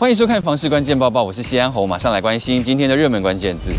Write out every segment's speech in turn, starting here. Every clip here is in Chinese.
欢迎收看《房市关键报报》，我是西安侯，马上来关心今天的热门关键字。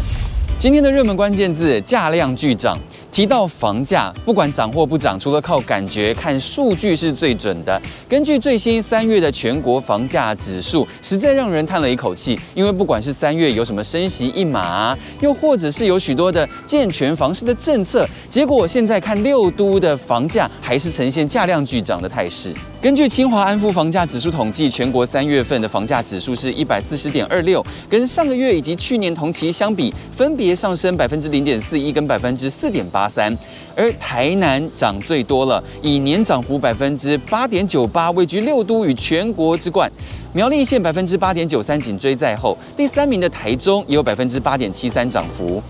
今天的热门关键字价量巨涨，提到房价，不管涨或不涨，除了靠感觉，看数据是最准的。根据最新三月的全国房价指数，实在让人叹了一口气，因为不管是三月有什么升息一码，又或者是有许多的健全房市的政策，结果现在看六都的房价还是呈现价量巨涨的态势。根据清华安富房价指数统计，全国三月份的房价指数是一百四十点二六，跟上个月以及去年同期相比，分别上升百分之零点四一跟百分之四点八三，而台南涨最多了，以年涨幅百分之八点九八位居六都与全国之冠。苗栗县百分之八点九三紧追在后，第三名的台中也有百分之八点七三涨幅。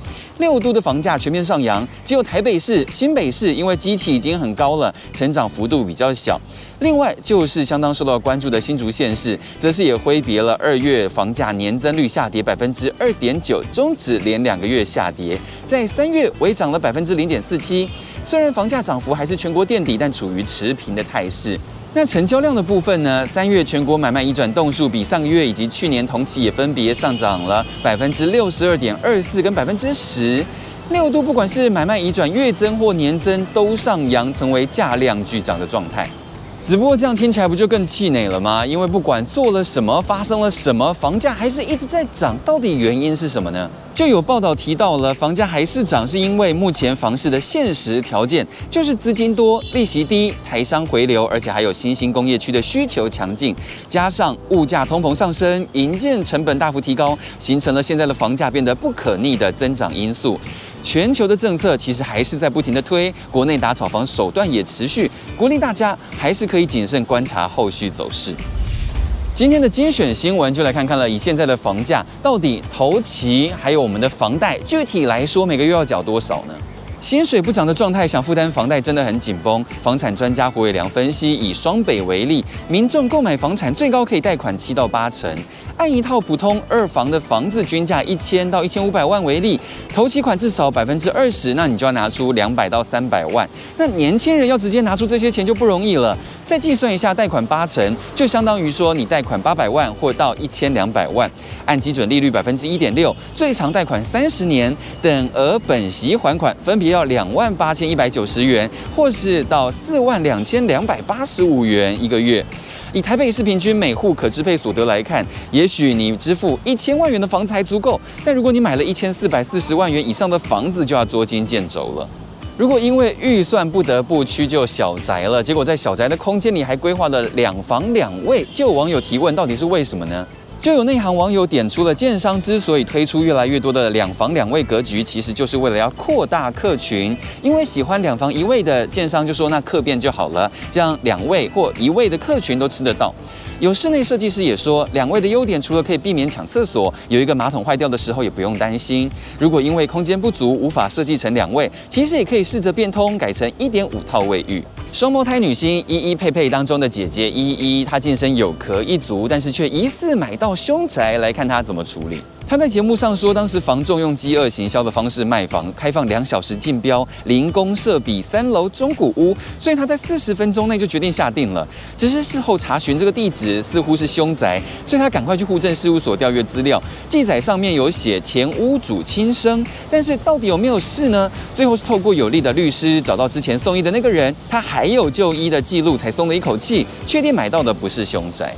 六都的房价全面上扬，只有台北市、新北市因为基期已经很高了，成长幅度比较小。另外就是相当受到关注的新竹县市，则是也挥别了二月房价年增率下跌百分之二点九，终止连两个月下跌，在三月微涨了百分之零点四七。虽然房价涨幅还是全国垫底，但处于持平的态势。那成交量的部分呢？三月全国买卖移转动数比上个月以及去年同期也分别上涨了百分之六十二点二四跟百分之十。六都不管是买卖移转月增或年增都上扬，成为价量巨涨的状态。只不过这样听起来不就更气馁了吗？因为不管做了什么，发生了什么，房价还是一直在涨。到底原因是什么呢？就有报道提到了，房价还是涨，是因为目前房市的现实条件就是资金多、利息低、台商回流，而且还有新兴工业区的需求强劲，加上物价通膨上升，营建成本大幅提高，形成了现在的房价变得不可逆的增长因素。全球的政策其实还是在不停的推，国内打炒房手段也持续，鼓励大家还是可以谨慎观察后续走势。今天的精选新闻就来看看了，以现在的房价，到底投期还有我们的房贷，具体来说每个月要缴多少呢？薪水不涨的状态，想负担房贷真的很紧绷。房产专家胡伟良分析，以双北为例，民众购买房产最高可以贷款七到八成。按一套普通二房的房子均价一千到一千五百万为例，头期款至少百分之二十，那你就要拿出两百到三百万。那年轻人要直接拿出这些钱就不容易了。再计算一下贷款八成，就相当于说你贷款八百万或到一千两百万，按基准利率百分之一点六，最长贷款三十年，等额本息还款分别要两万八千一百九十元，或是到四万两千两百八十五元一个月。以台北市平均每户可支配所得来看，也许你支付一千万元的房子还足够，但如果你买了一千四百四十万元以上的房子，就要捉襟见肘了。如果因为预算不得不屈就小宅了，结果在小宅的空间里还规划了两房两卫，就有网友提问，到底是为什么呢？就有内行网友点出了，建商之所以推出越来越多的两房两卫格局，其实就是为了要扩大客群。因为喜欢两房一卫的建商就说，那客变就好了，这样两卫或一卫的客群都吃得到。有室内设计师也说，两卫的优点除了可以避免抢厕所，有一个马桶坏掉的时候也不用担心。如果因为空间不足无法设计成两卫，其实也可以试着变通，改成一点五套卫浴。双胞胎女星依依佩佩当中的姐姐依依，她晋升有壳一族，但是却疑似买到凶宅，来看她怎么处理。他在节目上说，当时房仲用饥饿行销的方式卖房，开放两小时竞标，零公设比三楼中古屋，所以他在四十分钟内就决定下定了。只是事后查询这个地址似乎是凶宅，所以他赶快去户政事务所调阅资料，记载上面有写前屋主轻生，但是到底有没有事呢？最后是透过有力的律师找到之前送医的那个人，他还有就医的记录，才松了一口气，确定买到的不是凶宅。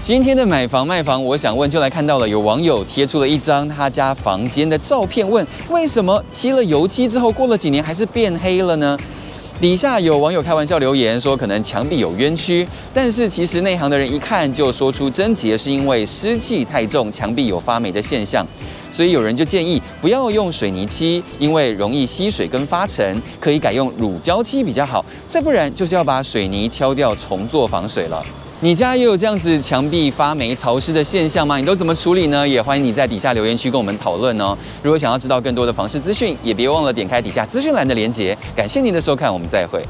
今天的买房卖房，我想问，就来看到了有网友贴出了一张他家房间的照片，问为什么漆了油漆之后，过了几年还是变黑了呢？底下有网友开玩笑留言说，可能墙壁有冤屈，但是其实内行的人一看就说出症结，是因为湿气太重，墙壁有发霉的现象，所以有人就建议不要用水泥漆，因为容易吸水跟发尘，可以改用乳胶漆比较好，再不然就是要把水泥敲掉重做防水了。你家也有这样子墙壁发霉潮湿的现象吗？你都怎么处理呢？也欢迎你在底下留言区跟我们讨论哦。如果想要知道更多的房事资讯，也别忘了点开底下资讯栏的连接。感谢您的收看，我们再会。